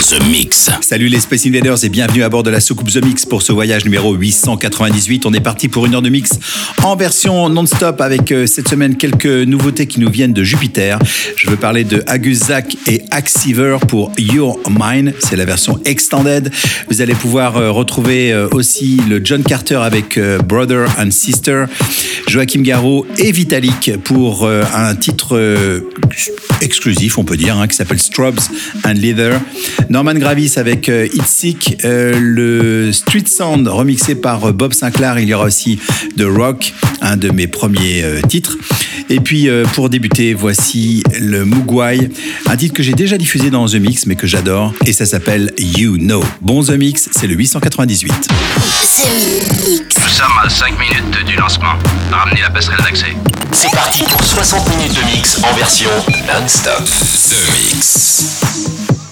The Mix. Salut les Space Invaders et bienvenue à bord de la soucoupe The Mix pour ce voyage numéro 898. On est parti pour une heure de mix en version non-stop avec euh, cette semaine quelques nouveautés qui nous viennent de Jupiter. Je veux parler de Aguzak et Axiver pour Your Mine. C'est la version extended. Vous allez pouvoir euh, retrouver euh, aussi le John Carter avec Brother and Sister, Joachim Garraud et Vitalik pour un titre exclusif, on peut dire, hein, qui s'appelle Strobes and Leather. Norman Gravis avec euh, It's Sick, euh, le Street Sound remixé par euh, Bob Sinclair. Il y aura aussi The Rock, un de mes premiers titres. Et puis pour débuter, voici le Mugwai, un titre que j'ai déjà diffusé dans The Mix mais que j'adore et ça s'appelle You Know. Bon The Mix, c'est le 898. Nous sommes à 5 minutes du lancement. Ramenez la passerelle d'accès. C'est parti pour 60 minutes de mix en version non-stop. The Mix.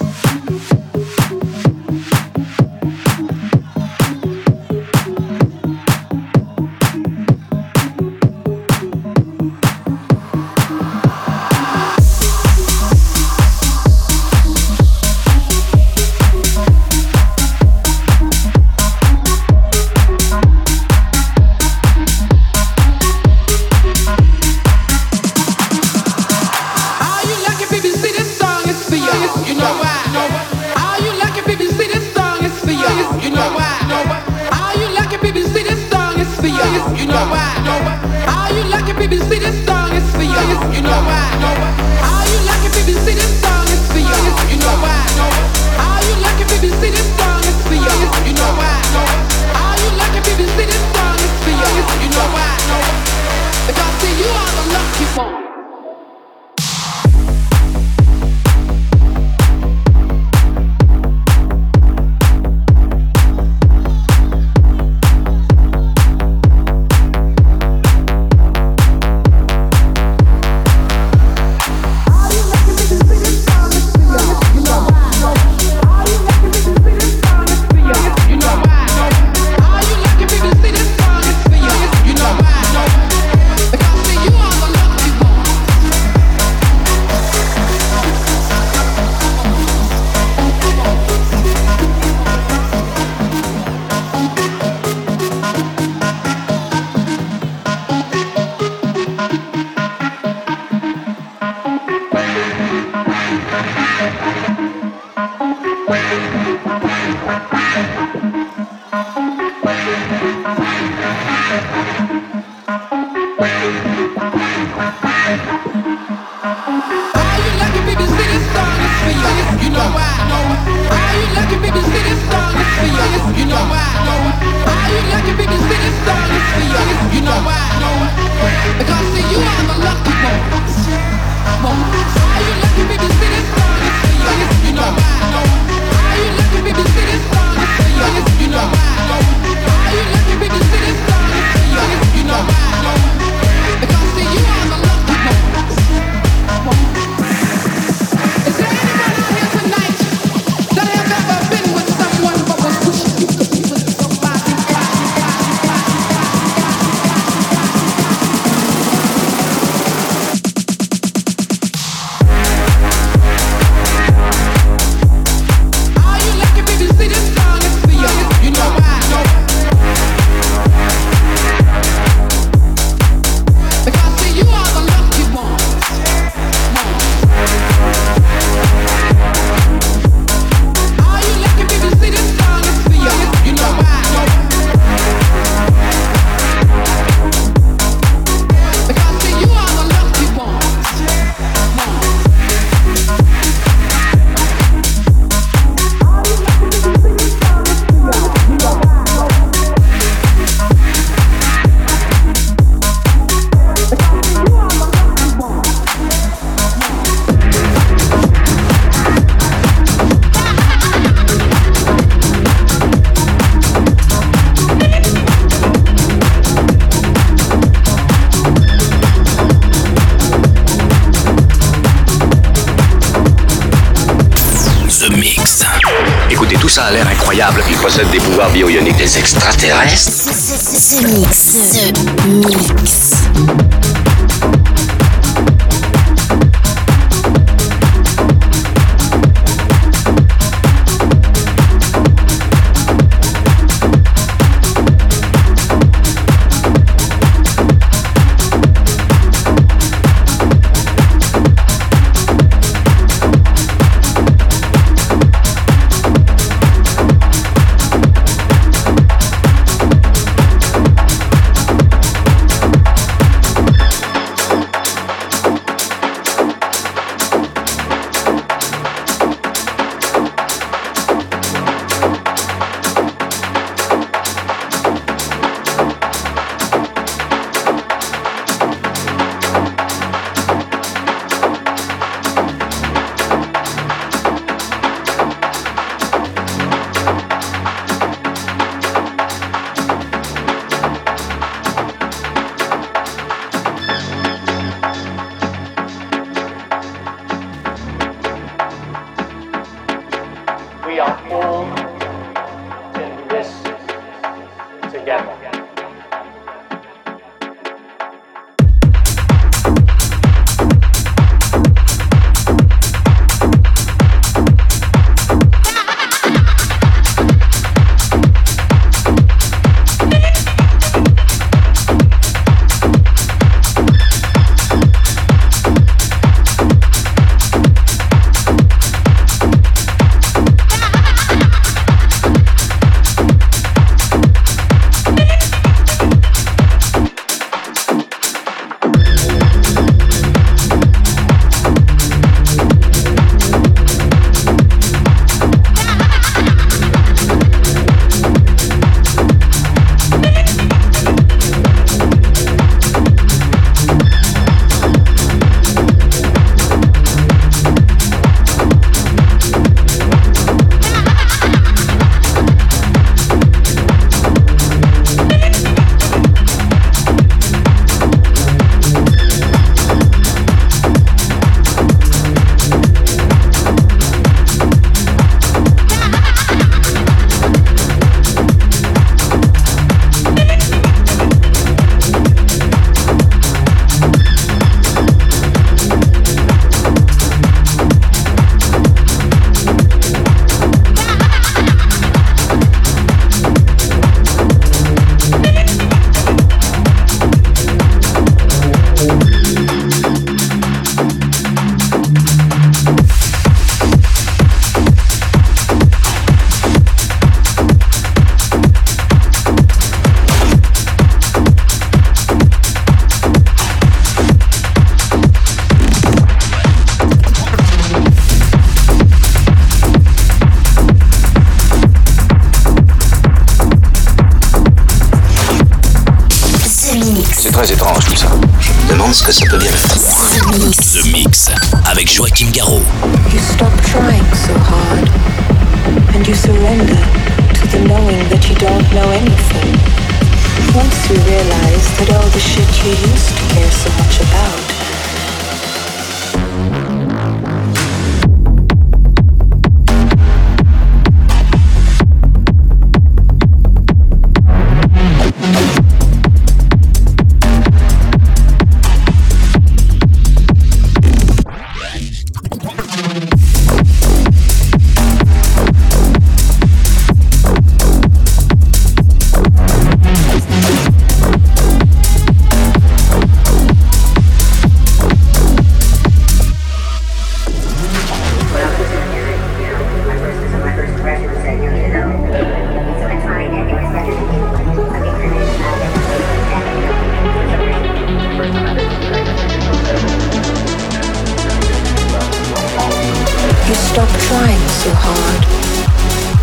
You stop trying so hard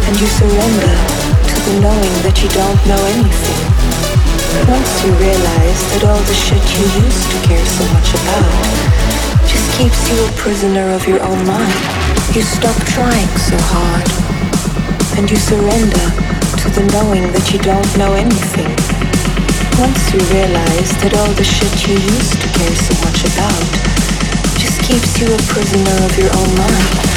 and you surrender to the knowing that you don't know anything. Once you realize that all the shit you used to care so much about just keeps you a prisoner of your own mind, you stop trying so hard and you surrender to the knowing that you don't know anything. Once you realize that all the shit you used to care so much about just keeps you a prisoner of your own mind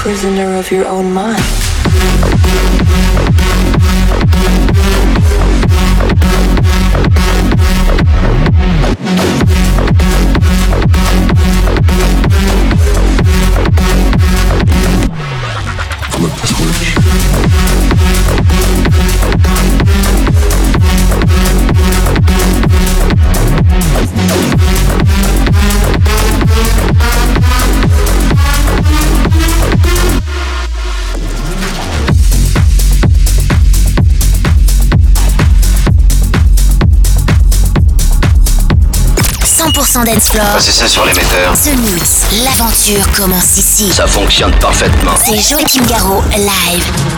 prisoner of your own mind. C'est ça sur l'émetteur. The Mix, l'aventure commence ici. Ça fonctionne parfaitement. C'est Joachim Garraud, live.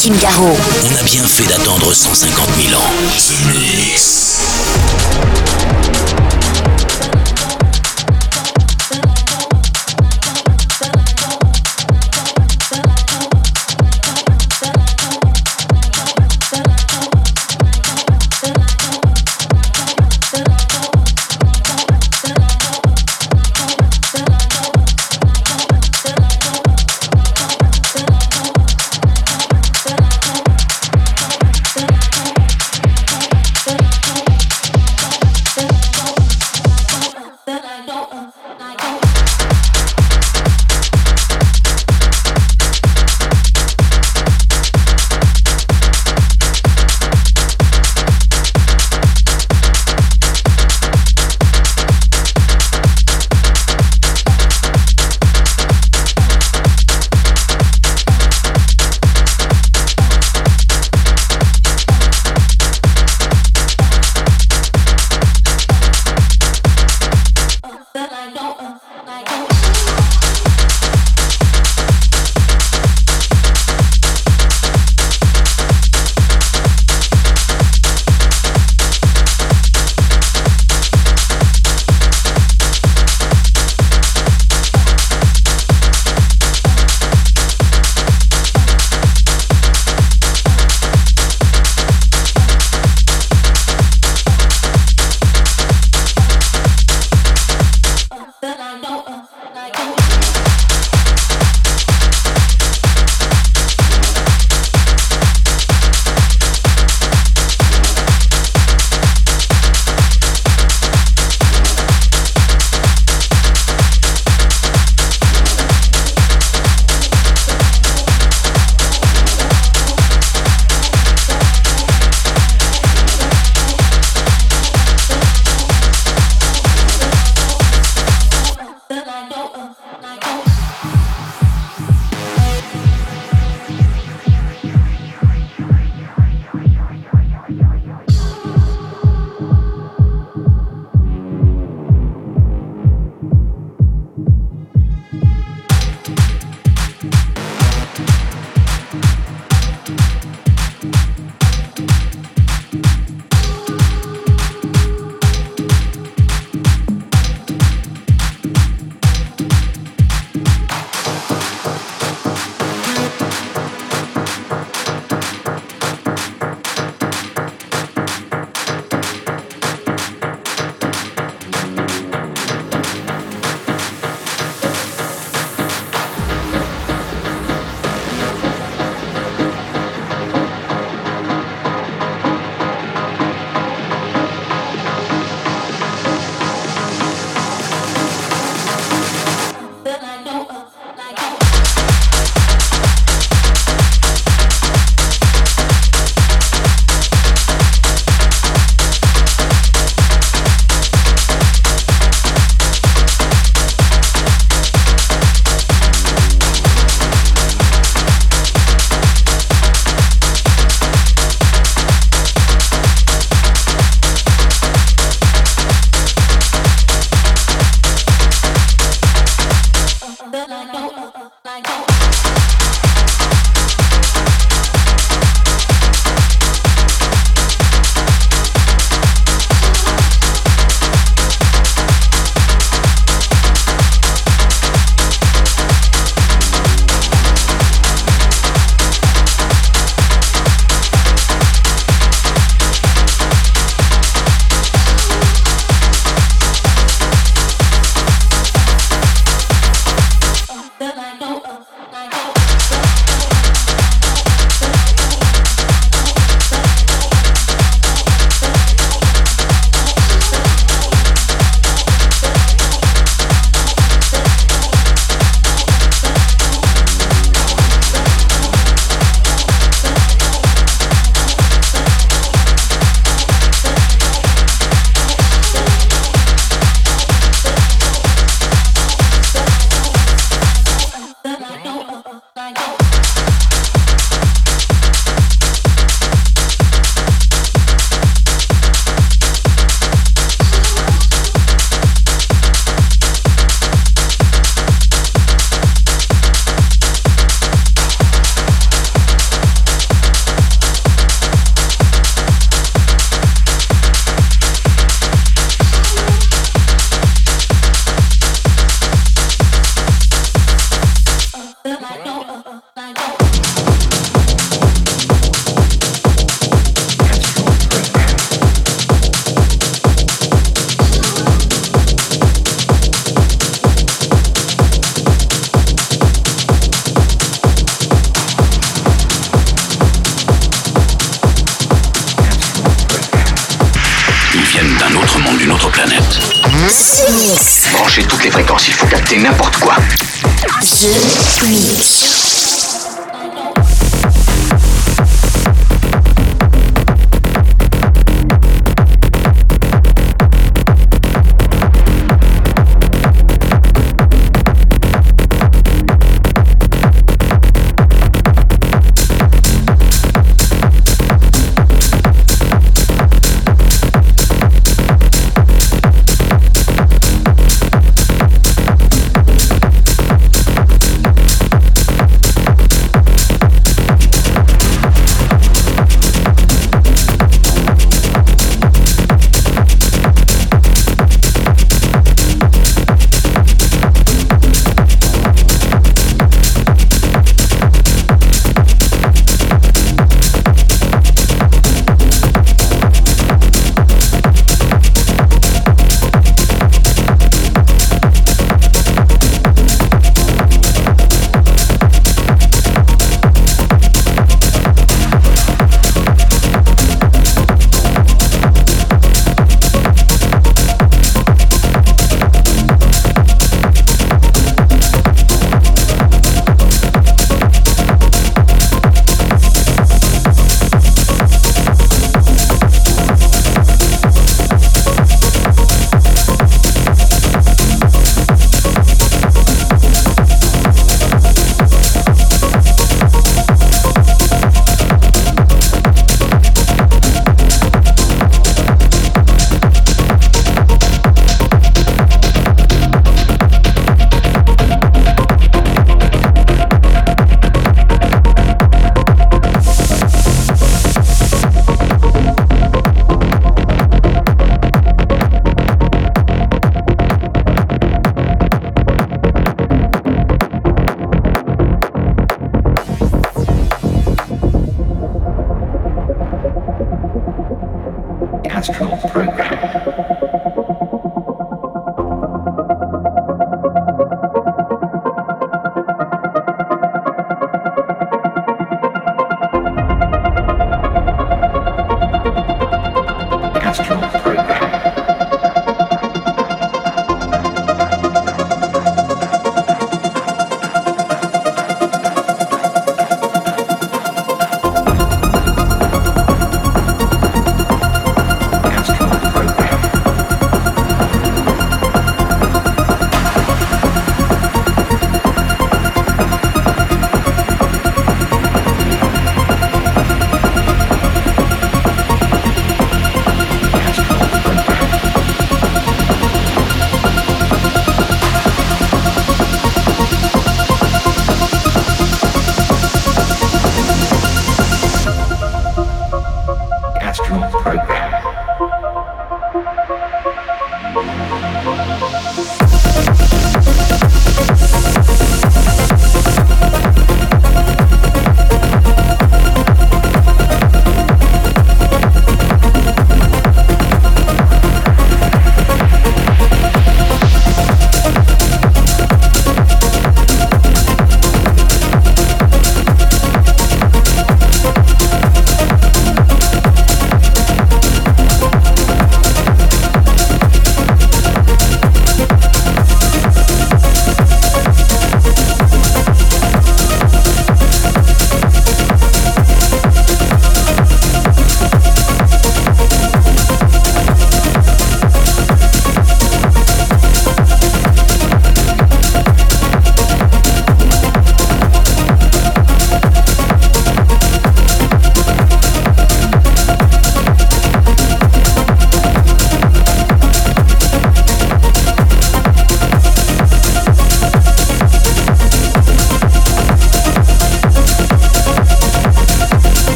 Joachim Garraud. On a bien fait d'attendre 150 000 ans.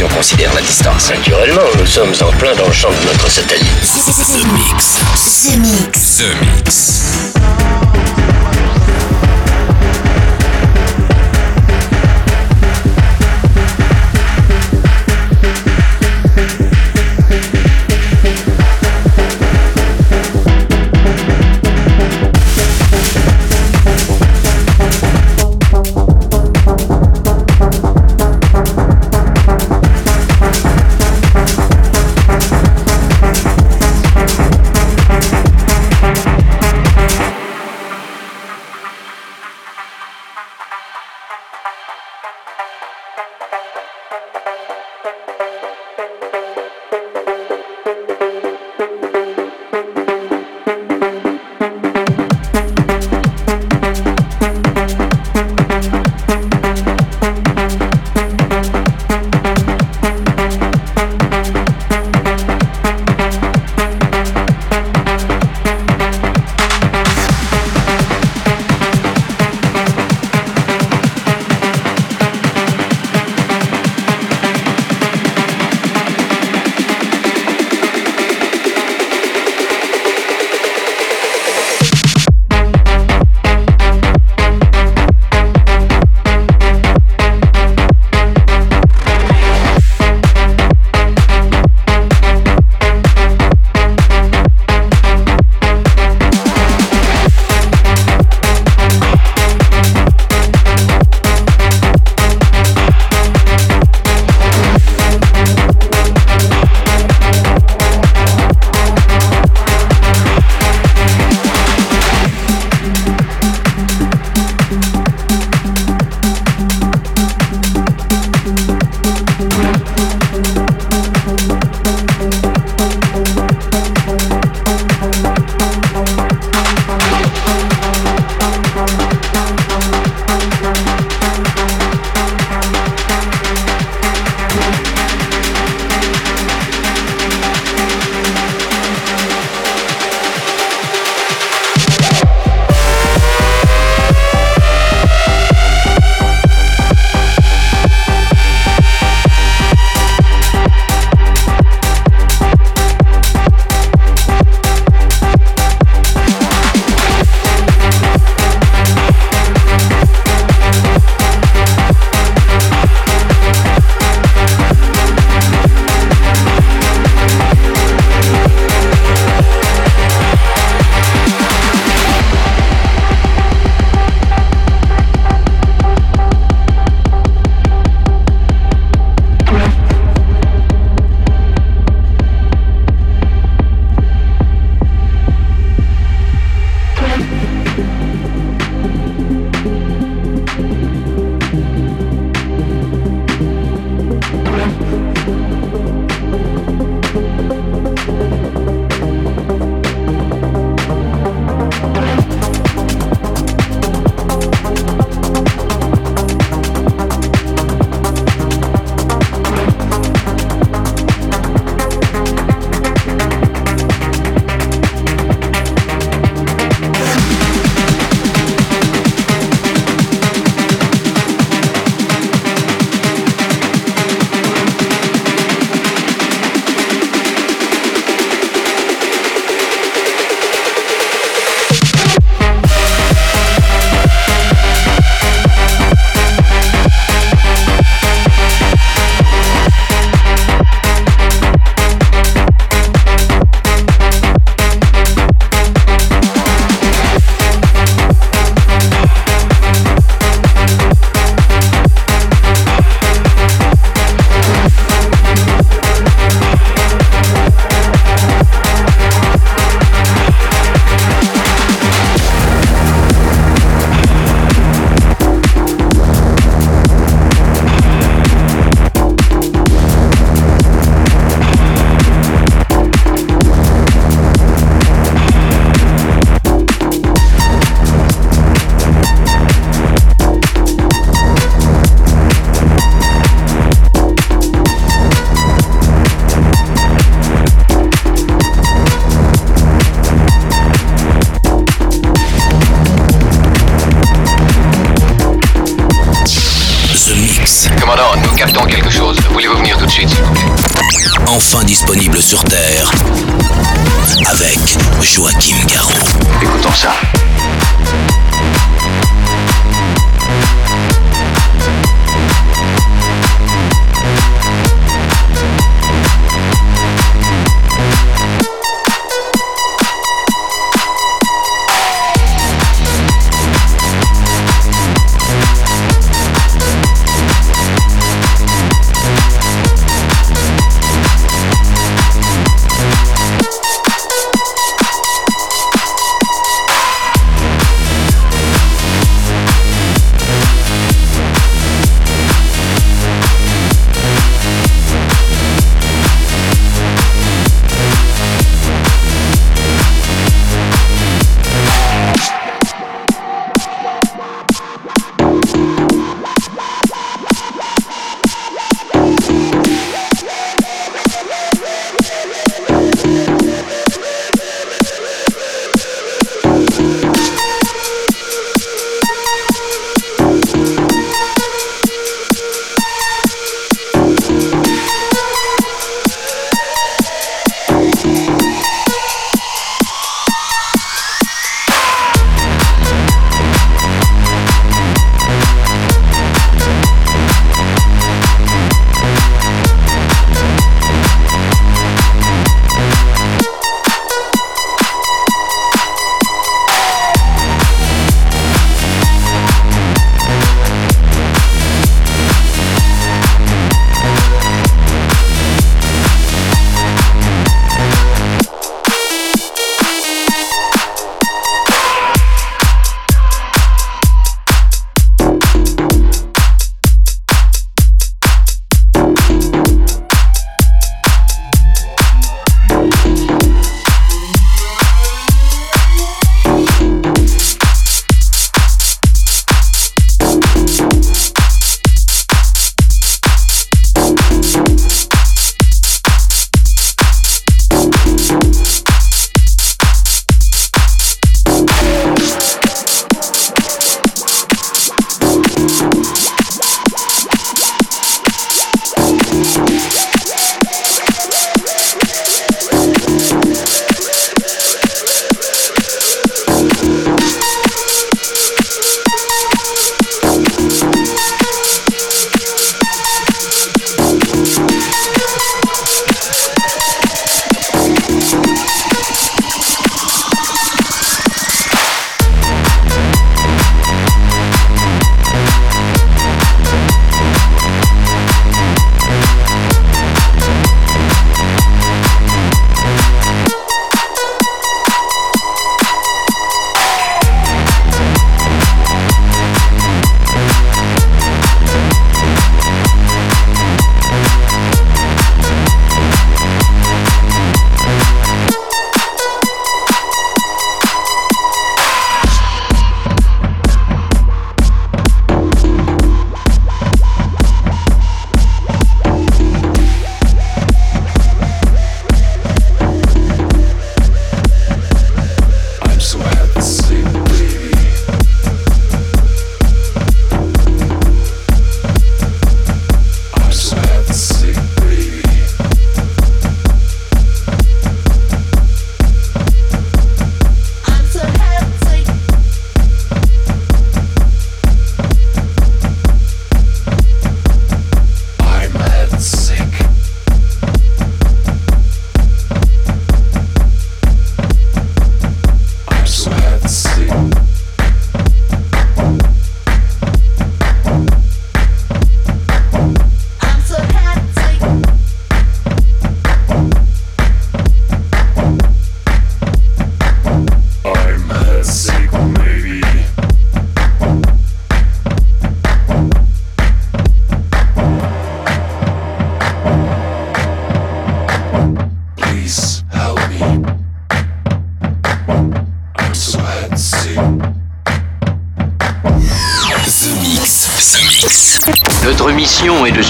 Si on considère la distance. Naturellement, nous sommes en plein dans le champ de notre satellite. The Mix. The Mix. The Mix.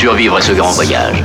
Survivre à ce grand voyage.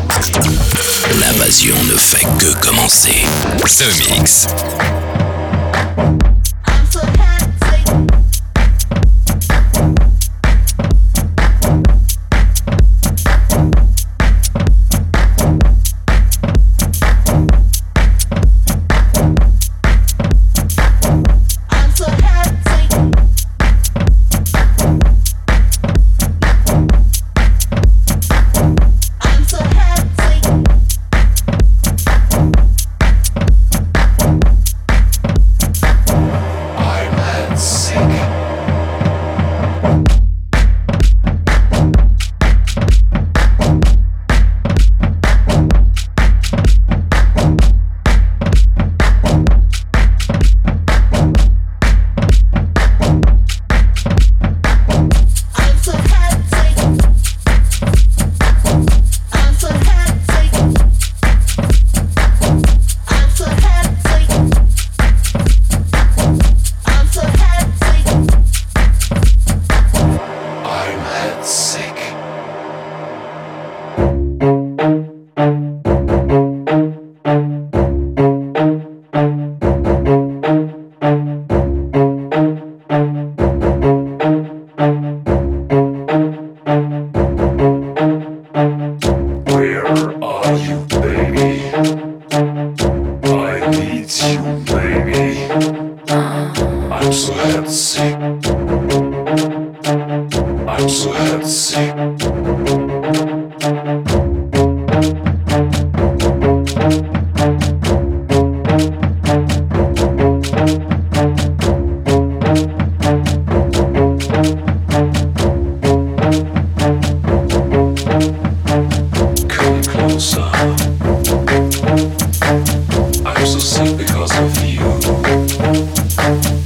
so sick because of you.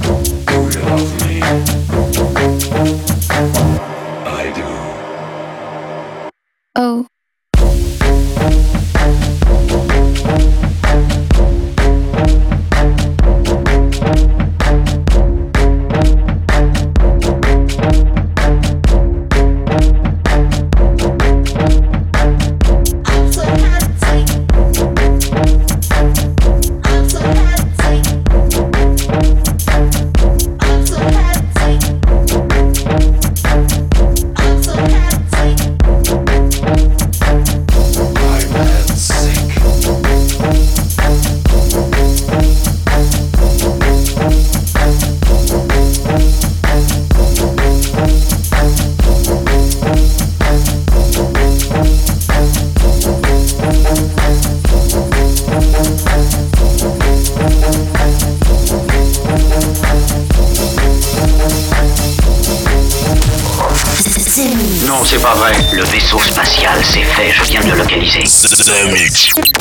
The Mix.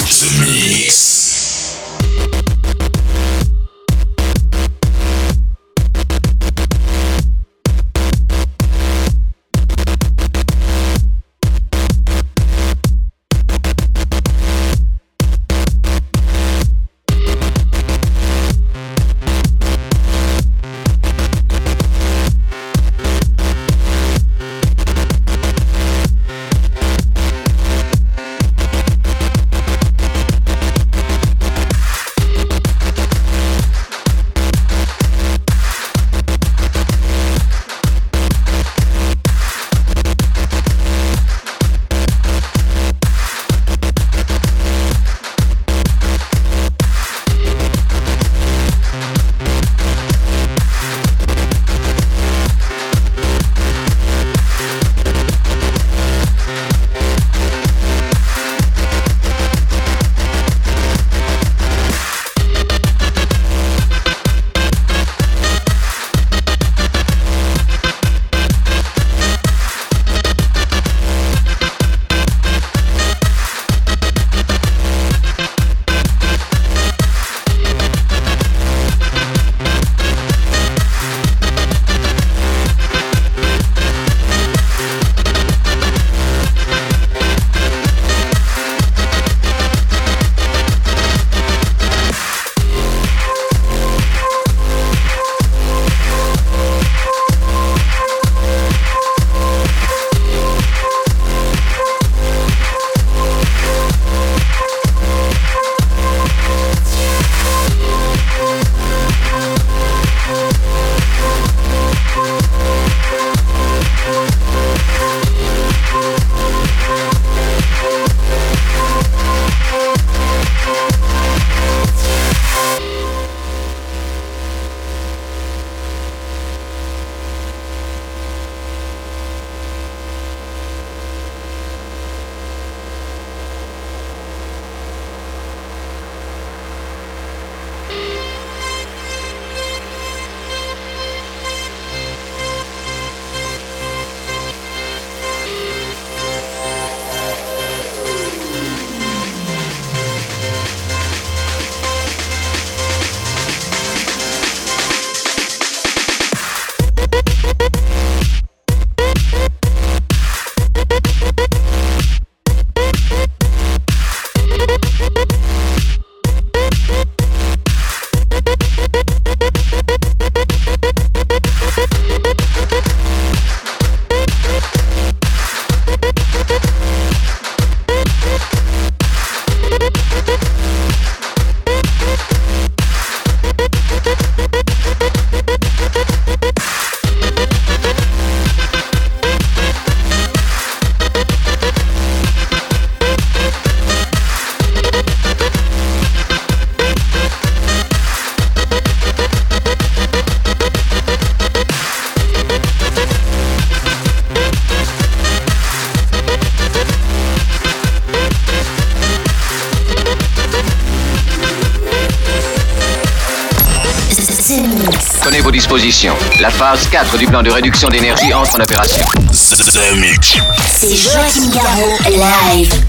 du plan de réduction d'énergie entre en opération. C'est Joachim Garraud live.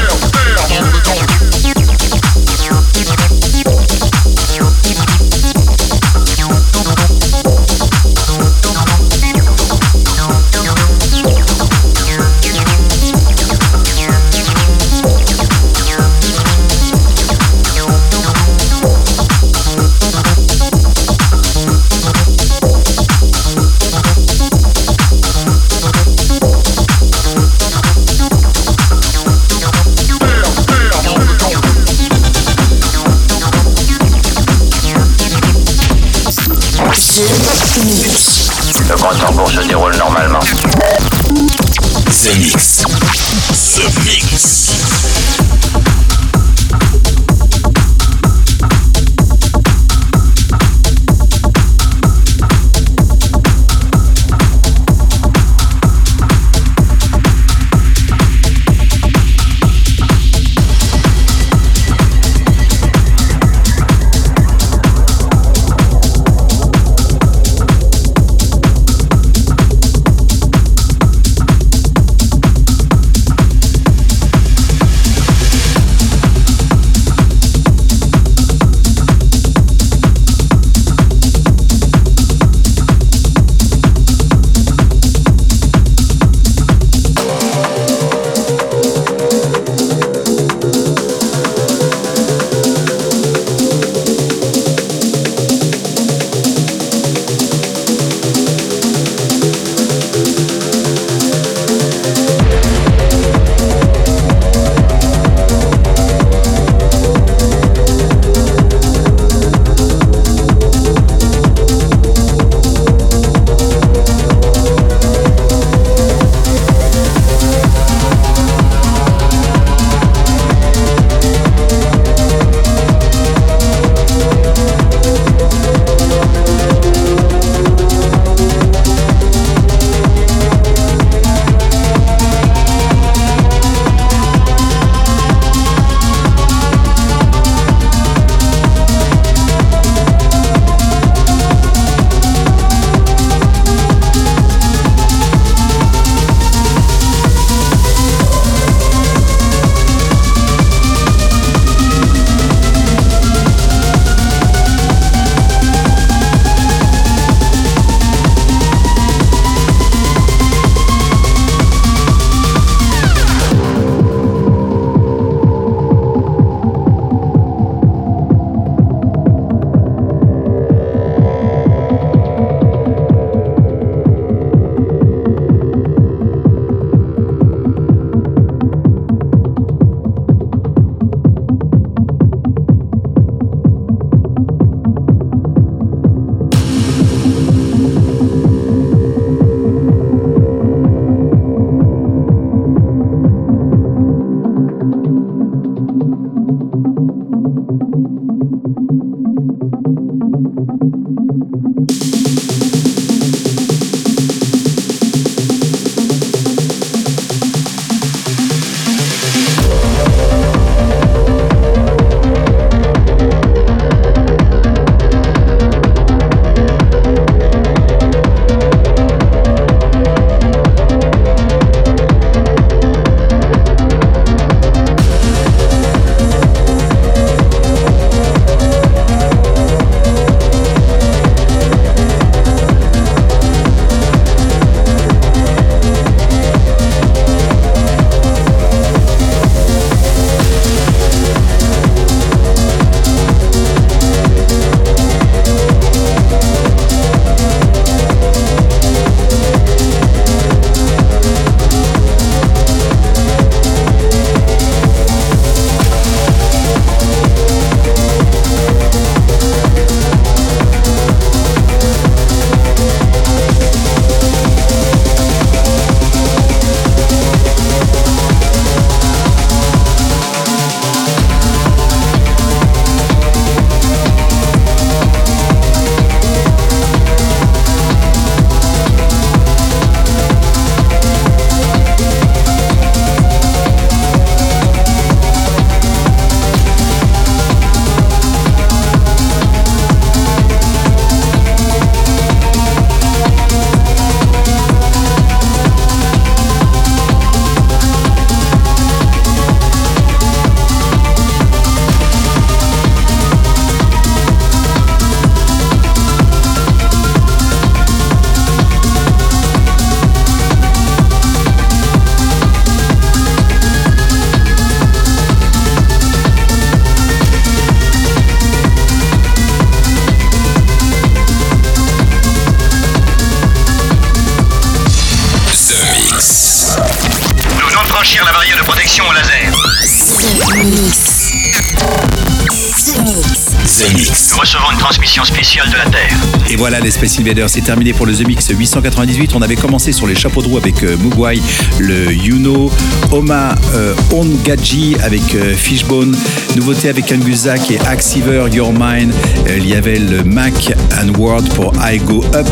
recevons une transmission spéciale de la Terre. Et voilà, les Space Invaders, c'est terminé pour le The Mix 898. On avait commencé sur les chapeaux de roue avec euh, Mugwai, le Yuno, Oma euh, Ongaji avec euh, Fishbone, nouveauté avec Anguzak et Axiver, Your Mind. Euh, il y avait le Mac and Word pour I Go Up,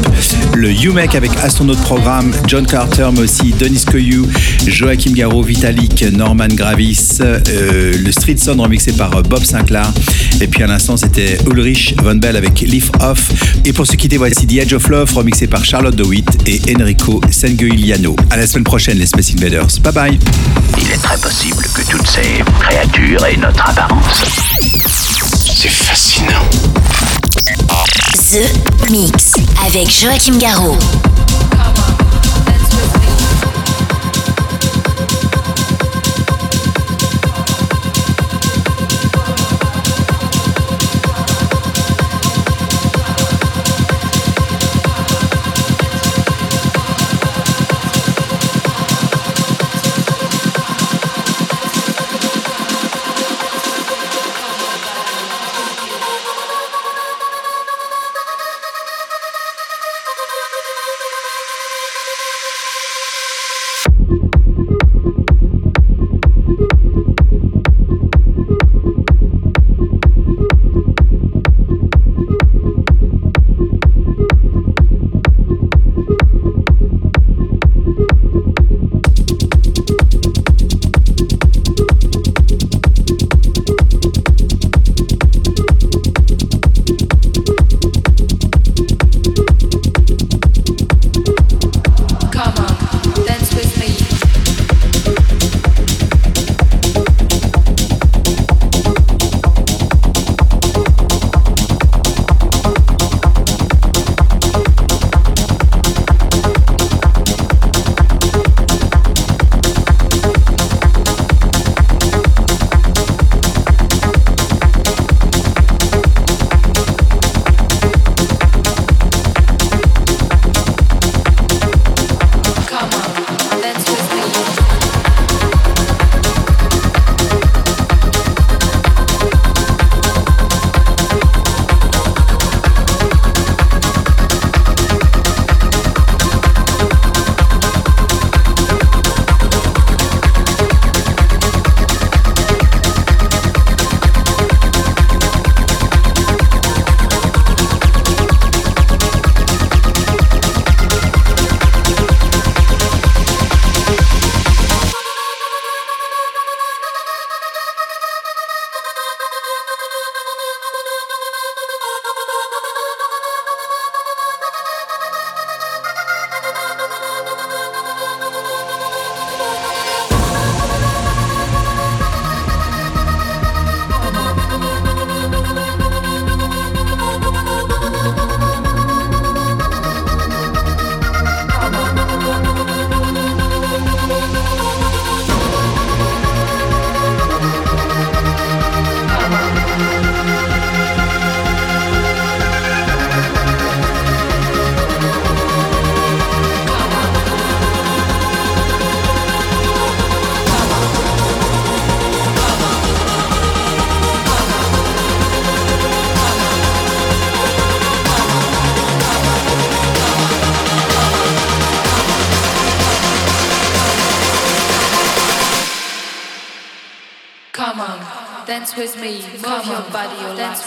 le UMEC avec Astronaut Programme, John Carter, mais aussi Denis Koyu, Joachim Garraud, Vitalik, Norman Gravis, le Street Sound remixé par Bob Sinclair. Et puis à l'instant, c'était Ulrich Von Bell avec Leaf Off. Et pour se quitter, voici The Edge of Love remixé par Charlotte DeWitt et Enrico Senguiliano. À la semaine prochaine, les Space Invaders. Bye bye. Il est très possible que toutes ces créatures aient notre apparence. C'est fascinant. The Mix avec Joachim Garraud.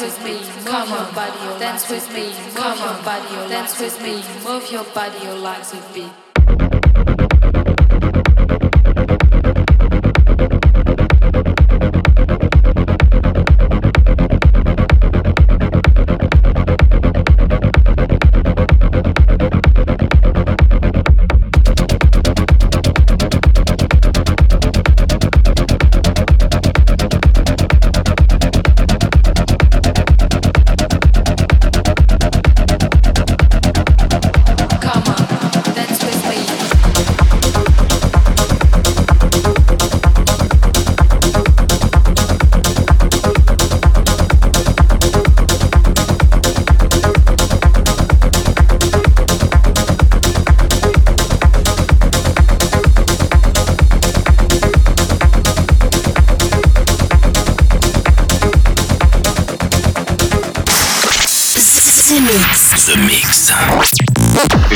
with me, come on, body, dance with me, come on, body, dance with me, move your body, your legs with me.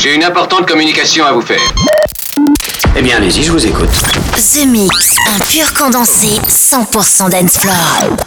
J'ai une importante communication à vous faire. Eh bien, allez-y, je vous écoute. The Mix, un pur condensé 100% dance floor.